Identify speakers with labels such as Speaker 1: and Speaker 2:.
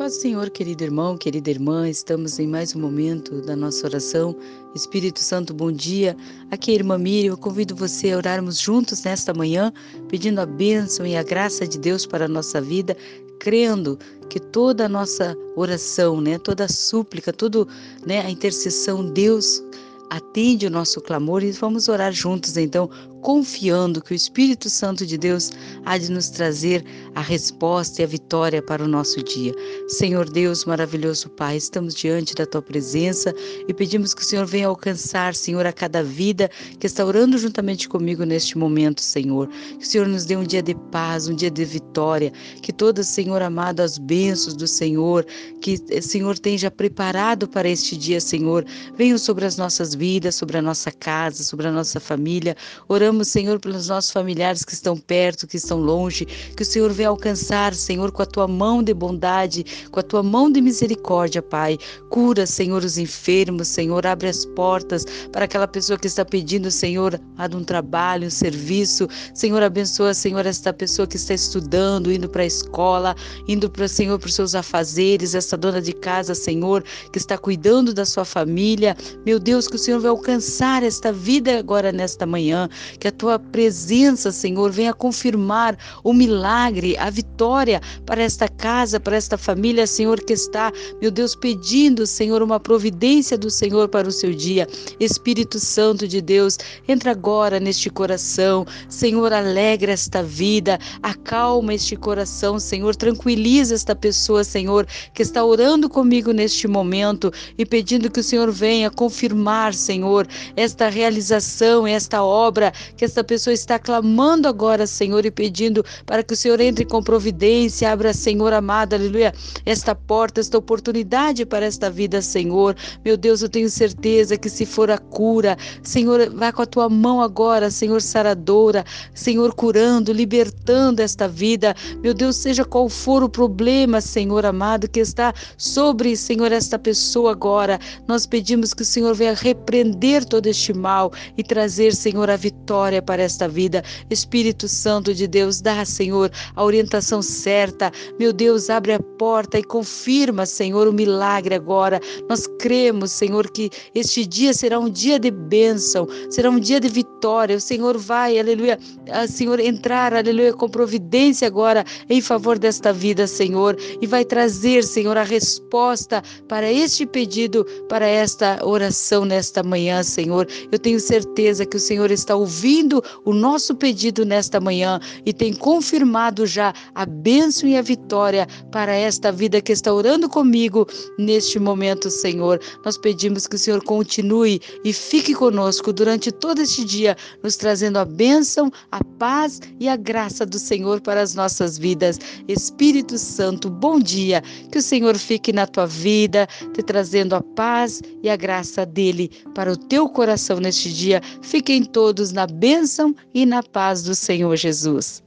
Speaker 1: Paz do Senhor, querido irmão, querida irmã, estamos em mais um momento da nossa oração. Espírito Santo, bom dia. Aqui é a irmã Miriam, eu convido você a orarmos juntos nesta manhã, pedindo a bênção e a graça de Deus para a nossa vida, crendo que toda a nossa oração, né, toda a súplica, toda né, a intercessão, Deus atende o nosso clamor e vamos orar juntos então, confiando que o Espírito Santo de Deus há de nos trazer a resposta e a vitória para o nosso dia. Senhor Deus, maravilhoso Pai, estamos diante da tua presença e pedimos que o Senhor venha alcançar, Senhor, a cada vida que está orando juntamente comigo neste momento, Senhor. Que o Senhor nos dê um dia de paz, um dia de vitória, que todas, Senhor amado, as bênçãos do Senhor, que o eh, Senhor já preparado para este dia, Senhor, venham sobre as nossas vidas, sobre a nossa casa, sobre a nossa família. Oramos Senhor, pelos nossos familiares que estão perto, que estão longe, que o Senhor venha alcançar, Senhor, com a tua mão de bondade, com a tua mão de misericórdia, Pai. Cura, Senhor, os enfermos, Senhor, abre as portas para aquela pessoa que está pedindo, Senhor, a um trabalho, um serviço. Senhor, abençoa, Senhor, esta pessoa que está estudando, indo para a escola, indo para, Senhor, para os seus afazeres, esta dona de casa, Senhor, que está cuidando da sua família. Meu Deus, que o Senhor vai alcançar esta vida agora nesta manhã, que a tua presença, Senhor, venha confirmar o milagre, a vitória para esta casa, para esta família, Senhor, que está, meu Deus, pedindo, Senhor, uma providência do Senhor para o seu dia. Espírito Santo de Deus, entra agora neste coração, Senhor, alegra esta vida, acalma este coração, Senhor, tranquiliza esta pessoa, Senhor, que está orando comigo neste momento e pedindo que o Senhor venha confirmar, Senhor, esta realização, esta obra que essa pessoa está clamando agora, Senhor, e pedindo para que o Senhor entre com providência, abra, Senhor amado, aleluia, esta porta, esta oportunidade para esta vida, Senhor. Meu Deus, eu tenho certeza que se for a cura, Senhor, vai com a tua mão agora, Senhor saradora, Senhor curando, libertando esta vida. Meu Deus, seja qual for o problema, Senhor amado, que está sobre, Senhor, esta pessoa agora, nós pedimos que o Senhor venha repreender todo este mal e trazer, Senhor, a vitória para esta vida. Espírito Santo de Deus, dá, Senhor, a orientação certa. Meu Deus, abre a porta e confirma, Senhor, o milagre agora. Nós cremos, Senhor, que este dia será um dia de bênção, será um dia de vitória. O Senhor vai, aleluia, a Senhor, entrar, aleluia, com providência agora em favor desta vida, Senhor, e vai trazer, Senhor, a resposta para este pedido, para esta oração nesta manhã, Senhor. Eu tenho certeza que o Senhor está ouvindo o nosso pedido nesta manhã e tem confirmado já a bênção e a vitória para esta vida que está orando comigo neste momento, Senhor. Nós pedimos que o Senhor continue e fique conosco durante todo este dia, nos trazendo a bênção, a paz e a graça do Senhor para as nossas vidas. Espírito Santo, bom dia. Que o Senhor fique na tua vida, te trazendo a paz e a graça dele para o teu coração neste dia. Fiquem todos na bênção e na paz do Senhor Jesus.